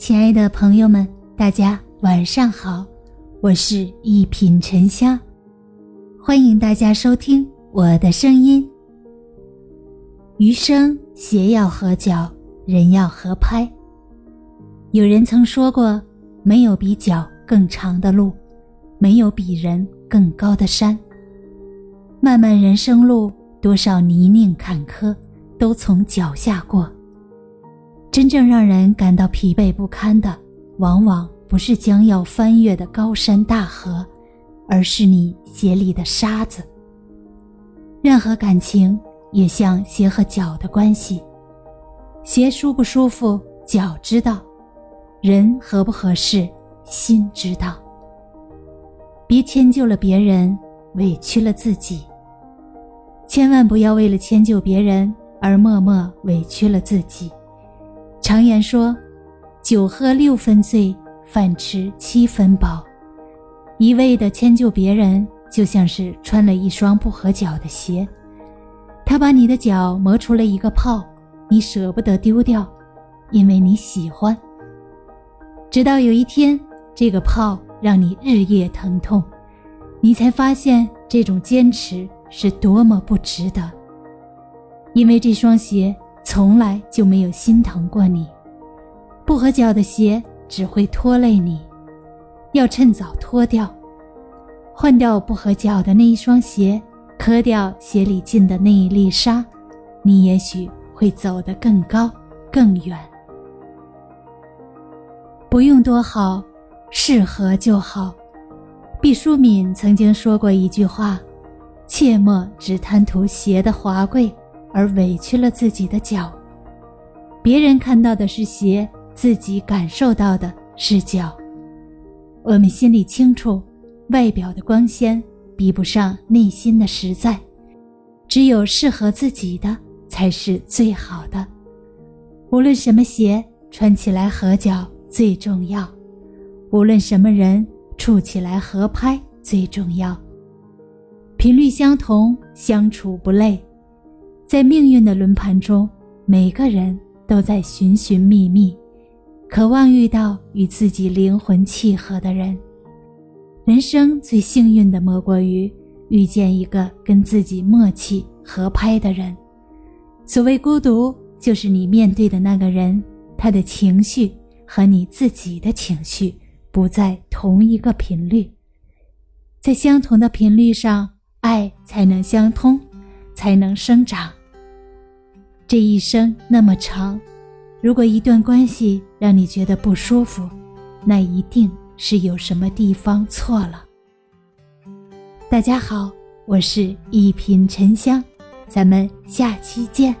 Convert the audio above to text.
亲爱的朋友们，大家晚上好，我是一品沉香，欢迎大家收听我的声音。余生鞋要合脚，人要合拍。有人曾说过，没有比脚更长的路，没有比人更高的山。漫漫人生路，多少泥泞坎坷，都从脚下过。真正让人感到疲惫不堪的，往往不是将要翻越的高山大河，而是你鞋里的沙子。任何感情也像鞋和脚的关系，鞋舒不舒服，脚知道；人合不合适，心知道。别迁就了别人，委屈了自己。千万不要为了迁就别人而默默委屈了自己。常言说：“酒喝六分醉，饭吃七分饱。”一味的迁就别人，就像是穿了一双不合脚的鞋，他把你的脚磨出了一个泡，你舍不得丢掉，因为你喜欢。直到有一天，这个泡让你日夜疼痛，你才发现这种坚持是多么不值得。因为这双鞋。从来就没有心疼过你，不合脚的鞋只会拖累你，要趁早脱掉，换掉不合脚的那一双鞋，磕掉鞋里进的那一粒沙，你也许会走得更高更远。不用多好，适合就好。毕淑敏曾经说过一句话：“切莫只贪图鞋的华贵。”而委屈了自己的脚，别人看到的是鞋，自己感受到的是脚。我们心里清楚，外表的光鲜比不上内心的实在，只有适合自己的才是最好的。无论什么鞋穿起来合脚最重要，无论什么人处起来合拍最重要。频率相同，相处不累。在命运的轮盘中，每个人都在寻寻觅觅，渴望遇到与自己灵魂契合的人。人生最幸运的莫过于遇见一个跟自己默契合拍的人。所谓孤独，就是你面对的那个人，他的情绪和你自己的情绪不在同一个频率。在相同的频率上，爱才能相通，才能生长。这一生那么长，如果一段关系让你觉得不舒服，那一定是有什么地方错了。大家好，我是一品沉香，咱们下期见。